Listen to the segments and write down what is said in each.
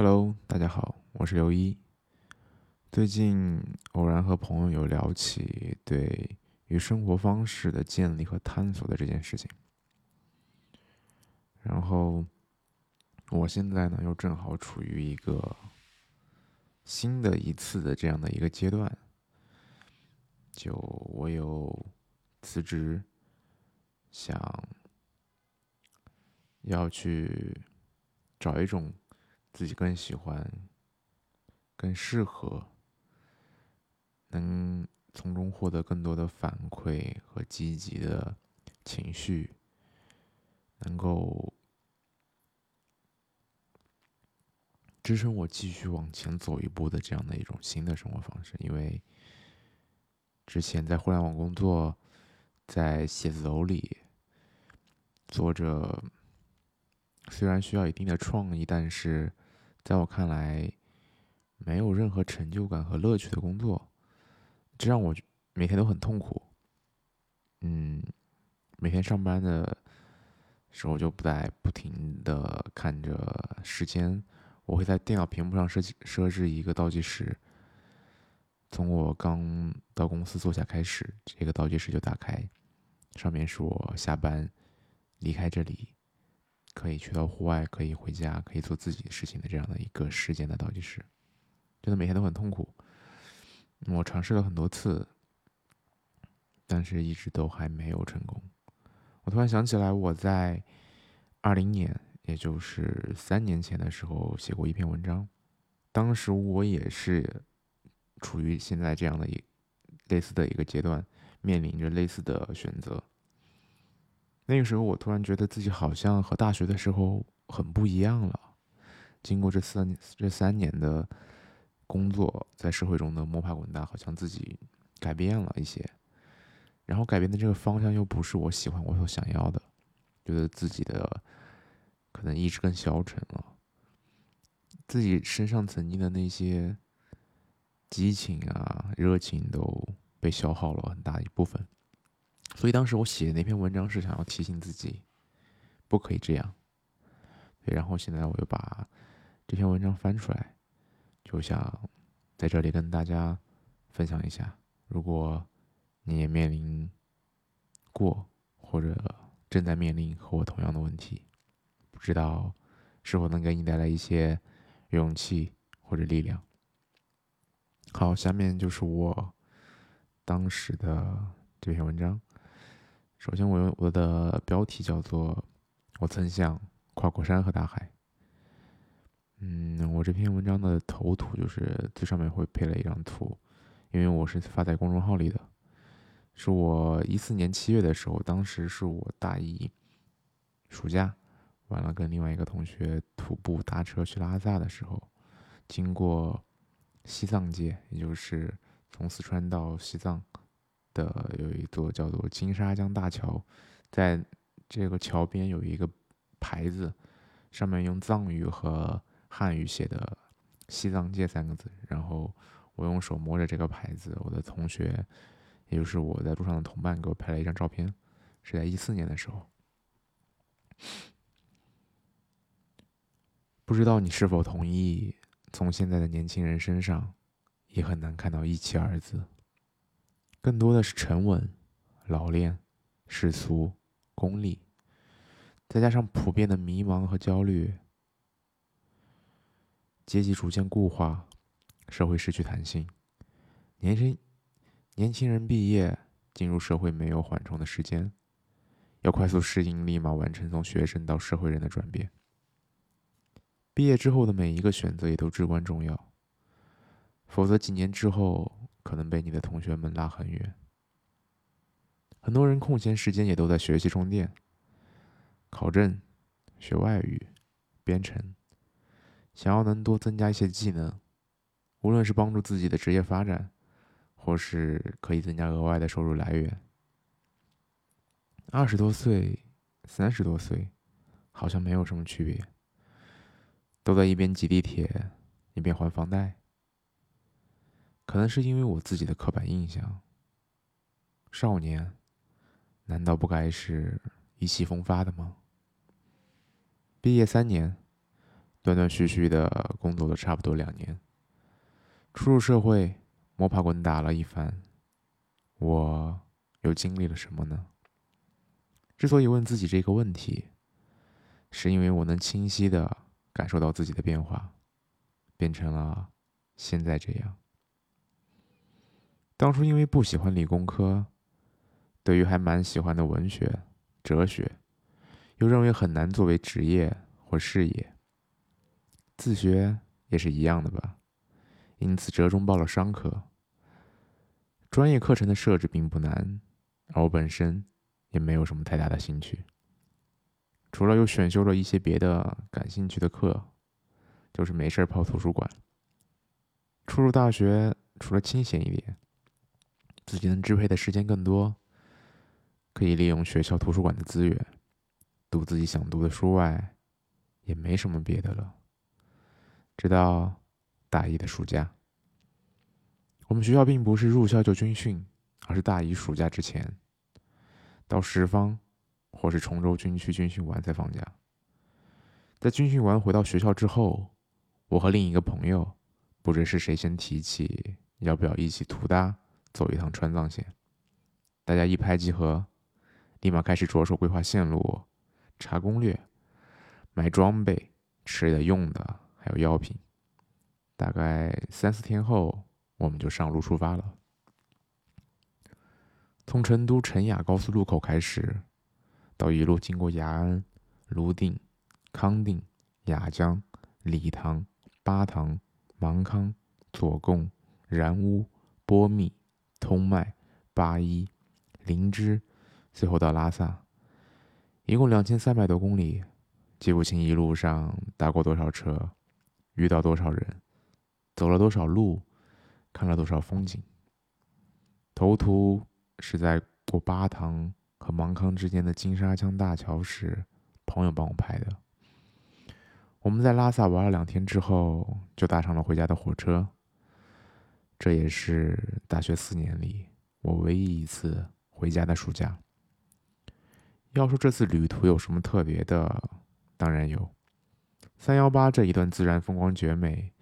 Hello，大家好，我是刘一。最近偶然和朋友有聊起对于生活方式的建立和探索的这件事情，然后我现在呢又正好处于一个新的一次的这样的一个阶段，就我有辞职，想要去找一种。自己更喜欢、更适合，能从中获得更多的反馈和积极的情绪，能够支撑我继续往前走一步的这样的一种新的生活方式。因为之前在互联网工作，在写字楼里做着，虽然需要一定的创意，但是。在我看来，没有任何成就感和乐趣的工作，这让我每天都很痛苦。嗯，每天上班的时候就不在不停的看着时间，我会在电脑屏幕上设设置一个倒计时，从我刚到公司坐下开始，这个倒计时就打开，上面是我下班离开这里。可以去到户外，可以回家，可以做自己的事情的这样的一个时间的倒计时，真的每天都很痛苦。我尝试了很多次，但是一直都还没有成功。我突然想起来，我在二零年，也就是三年前的时候写过一篇文章，当时我也是处于现在这样的一类似的一个阶段，面临着类似的选择。那个时候，我突然觉得自己好像和大学的时候很不一样了。经过这三这三年的工作，在社会中的摸爬滚打，好像自己改变了一些。然后改变的这个方向又不是我喜欢、我所想要的，觉得自己的可能意志更消沉了，自己身上曾经的那些激情啊、热情都被消耗了很大一部分。所以当时我写的那篇文章是想要提醒自己，不可以这样。对，然后现在我又把这篇文章翻出来，就想在这里跟大家分享一下。如果你也面临过或者正在面临和我同样的问题，不知道是否能给你带来一些勇气或者力量。好，下面就是我当时的这篇文章。首先，我用我的标题叫做“我曾想跨过山和大海”。嗯，我这篇文章的头图就是最上面会配了一张图，因为我是发在公众号里的，是我一四年七月的时候，当时是我大一暑假，完了跟另外一个同学徒步搭车去拉萨的时候，经过西藏界，也就是从四川到西藏。的有一座叫做金沙江大桥，在这个桥边有一个牌子，上面用藏语和汉语写的“西藏界”三个字。然后我用手摸着这个牌子，我的同学，也就是我在路上的同伴，给我拍了一张照片，是在一四年的时候。不知道你是否同意，从现在的年轻人身上，也很难看到“义气”二字。更多的是沉稳、老练、世俗、功利，再加上普遍的迷茫和焦虑，阶级逐渐固化，社会失去弹性，年轻年轻人毕业进入社会没有缓冲的时间，要快速适应，立马完成从学生到社会人的转变。毕业之后的每一个选择也都至关重要，否则几年之后。可能被你的同学们拉很远。很多人空闲时间也都在学习充电，考证、学外语、编程，想要能多增加一些技能，无论是帮助自己的职业发展，或是可以增加额外的收入来源。二十多岁、三十多岁，好像没有什么区别，都在一边挤地铁，一边还房贷。可能是因为我自己的刻板印象，少年难道不该是意气风发的吗？毕业三年，断断续续的工作了差不多两年。初入社会，摸爬滚打了一番，我又经历了什么呢？之所以问自己这个问题，是因为我能清晰的感受到自己的变化，变成了现在这样。当初因为不喜欢理工科，对于还蛮喜欢的文学、哲学，又认为很难作为职业或事业。自学也是一样的吧，因此折中报了商科。专业课程的设置并不难，而我本身也没有什么太大的兴趣，除了又选修了一些别的感兴趣的课，就是没事泡图书馆。初入大学，除了清闲一点。自己能支配的时间更多，可以利用学校图书馆的资源，读自己想读的书外，也没什么别的了。直到大一的暑假，我们学校并不是入校就军训，而是大一暑假之前，到十方或是崇州军区军训完再放假。在军训完回到学校之后，我和另一个朋友，不知是谁先提起要不要一起涂搭。走一趟川藏线，大家一拍即合，立马开始着手规划线路、查攻略、买装备、吃的、用的，还有药品。大概三四天后，我们就上路出发了。从成都成雅高速路口开始，到一路经过雅安、泸定、康定、雅江、理塘、巴塘、芒康、左贡、然乌、波密。通麦、八一、林芝，最后到拉萨，一共两千三百多公里，记不清一路上搭过多少车，遇到多少人，走了多少路，看了多少风景。头图是在过巴塘和芒康之间的金沙江大桥时，朋友帮我拍的。我们在拉萨玩了两天之后，就搭上了回家的火车。这也是大学四年里我唯一一次回家的暑假。要说这次旅途有什么特别的，当然有。三幺八这一段自然风光绝美，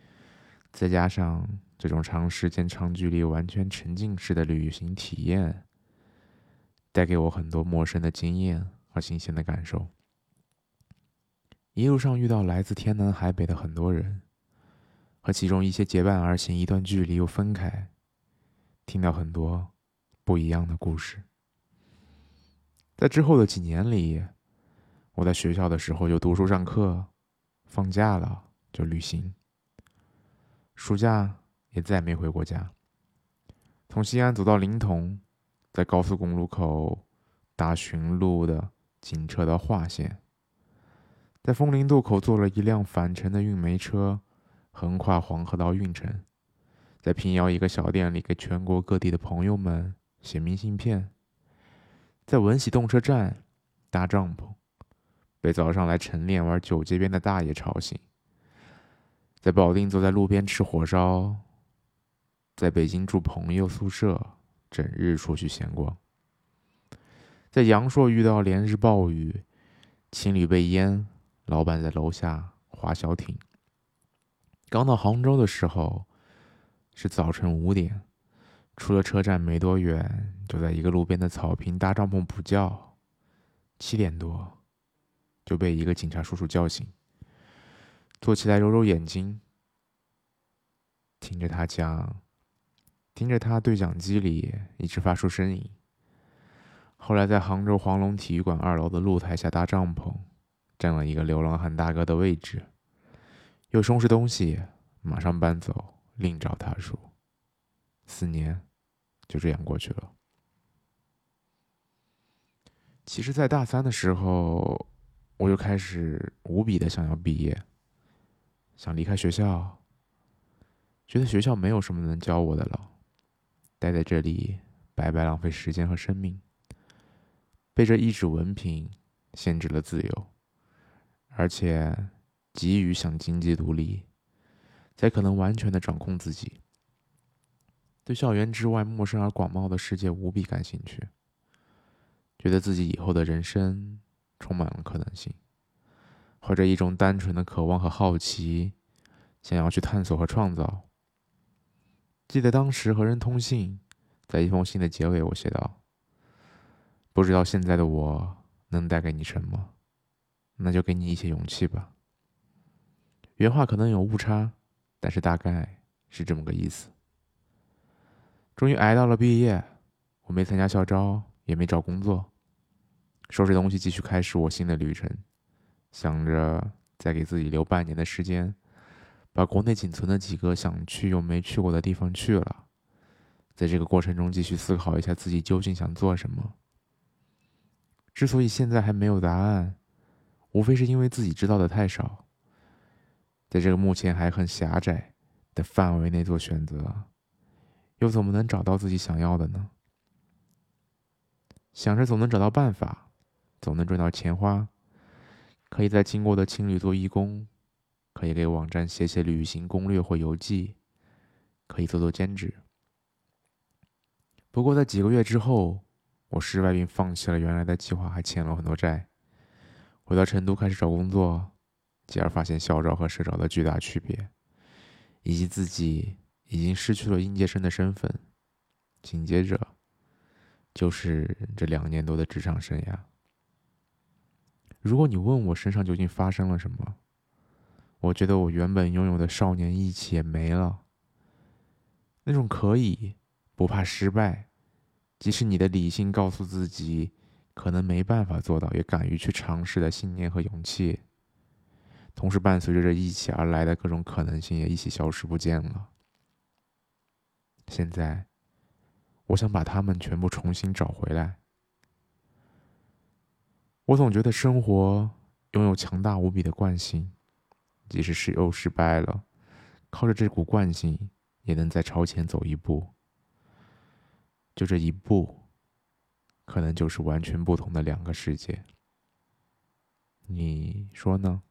再加上这种长时间、长距离、完全沉浸式的旅行体验，带给我很多陌生的经验和新鲜的感受。一路上遇到来自天南海北的很多人。和其中一些结伴而行，一段距离又分开，听到很多不一样的故事。在之后的几年里，我在学校的时候就读书上课，放假了就旅行。暑假也再没回过家。从西安走到临潼，在高速公路口搭寻路的警车到华县，在枫林渡口坐了一辆返程的运煤车。横跨黄河到运城，在平遥一个小店里给全国各地的朋友们写明信片，在文喜动车站搭帐篷，被早上来晨练玩九街边的大爷吵醒，在保定坐在路边吃火烧，在北京住朋友宿舍，整日出去闲逛，在阳朔遇到连日暴雨，情侣被淹，老板在楼下划小艇。刚到杭州的时候，是早晨五点，出了车站没多远，就在一个路边的草坪搭帐篷补觉。七点多，就被一个警察叔叔叫醒，坐起来揉揉眼睛，听着他讲，听着他对讲机里一直发出声音。后来在杭州黄龙体育馆二楼的露台下搭帐篷，占了一个流浪汉大哥的位置。又收拾东西，马上搬走，另找他住。四年就这样过去了。其实，在大三的时候，我就开始无比的想要毕业，想离开学校，觉得学校没有什么能教我的了，待在这里白白浪费时间和生命，被这一纸文凭限制了自由，而且。急于想经济独立，才可能完全的掌控自己。对校园之外陌生而广袤的世界无比感兴趣，觉得自己以后的人生充满了可能性。怀着一种单纯的渴望和好奇，想要去探索和创造。记得当时和人通信，在一封信的结尾，我写道：“不知道现在的我能带给你什么，那就给你一些勇气吧。”原话可能有误差，但是大概是这么个意思。终于挨到了毕业，我没参加校招，也没找工作，收拾东西继续开始我新的旅程，想着再给自己留半年的时间。把国内仅存的几个想去又没去过的地方去了，在这个过程中继续思考一下自己究竟想做什么。之所以现在还没有答案，无非是因为自己知道的太少，在这个目前还很狭窄的范围内做选择，又怎么能找到自己想要的呢？想着总能找到办法，总能赚到钱花，可以在经过的青旅做义工。可以给网站写写旅行攻略或游记，可以做做兼职。不过在几个月之后，我失败并放弃了原来的计划，还欠了很多债。回到成都开始找工作，继而发现校招和社招的巨大区别，以及自己已经失去了应届生的身份。紧接着，就是这两年多的职场生涯。如果你问我身上究竟发生了什么？我觉得我原本拥有的少年义气也没了，那种可以不怕失败，即使你的理性告诉自己可能没办法做到，也敢于去尝试的信念和勇气，同时伴随着这一起而来的各种可能性也一起消失不见了。现在，我想把他们全部重新找回来。我总觉得生活拥有强大无比的惯性。即使是又失败了，靠着这股惯性，也能再朝前走一步。就这一步，可能就是完全不同的两个世界。你说呢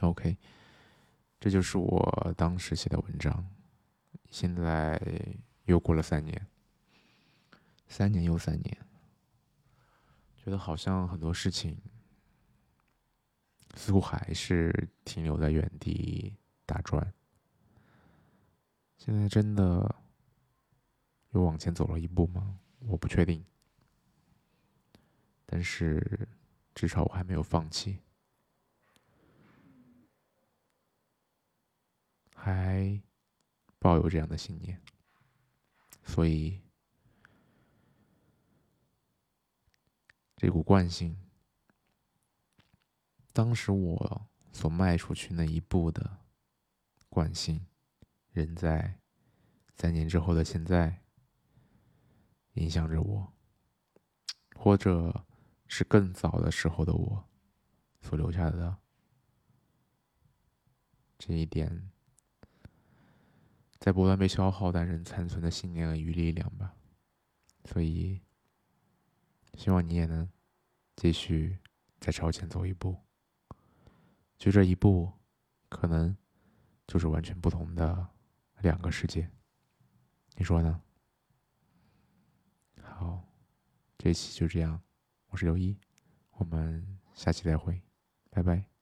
？OK，这就是我当时写的文章。现在又过了三年，三年又三年，觉得好像很多事情。似乎还是停留在原地打转。现在真的又往前走了一步吗？我不确定。但是至少我还没有放弃，还抱有这样的信念。所以这股惯性。当时我所迈出去那一步的惯性，仍在三年之后的现在影响着我，或者是更早的时候的我所留下的这一点，在不断被消耗但仍残存的信念与力量吧。所以，希望你也能继续再朝前走一步。就这一步，可能就是完全不同的两个世界，你说呢？好，这期就这样，我是刘一，我们下期再会，拜拜。